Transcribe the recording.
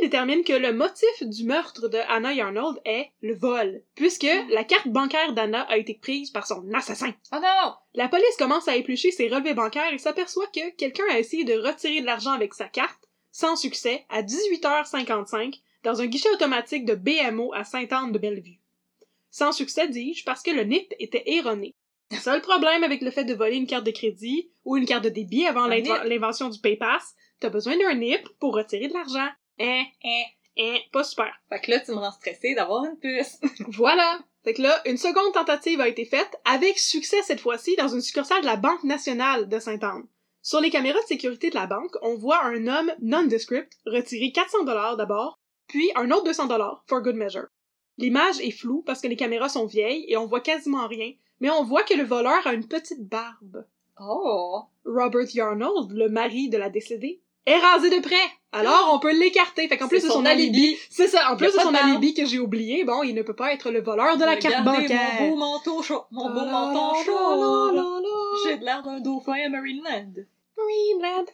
détermine que le motif du meurtre de Anna Yarnold est le vol, puisque la carte bancaire d'Anna a été prise par son assassin. Oh non! La police commence à éplucher ses relevés bancaires et s'aperçoit que quelqu'un a essayé de retirer de l'argent avec sa carte, sans succès, à 18h55, dans un guichet automatique de BMO à Sainte-Anne-de-Bellevue. Sans succès, dis-je, parce que le NIP était erroné. Le seul problème avec le fait de voler une carte de crédit ou une carte de débit avant l'invention du PayPass, t'as besoin d'un NIP pour retirer de l'argent. Hein, hein, hein, pas super. Fait que là, tu me rends stressée d'avoir une puce. Voilà. Fait que là, une seconde tentative a été faite, avec succès cette fois-ci, dans une succursale de la Banque nationale de Sainte-Anne. Sur les caméras de sécurité de la banque, on voit un homme nondescript retirer 400 dollars d'abord, puis un autre 200 dollars, for good measure. L'image est floue parce que les caméras sont vieilles et on voit quasiment rien, mais on voit que le voleur a une petite barbe. Oh! Robert Yarnold, le mari de la décédée, est rasé de près. Alors, on peut l'écarter. Fait qu'en plus de son, alibi, c'est ça, en plus de son alibi que j'ai oublié, bon, il ne peut pas être le voleur de la carte bancaire. mon beau manteau chaud. Mon beau la, chaud. J'ai de l'air d'un dauphin à Maryland. Greenland.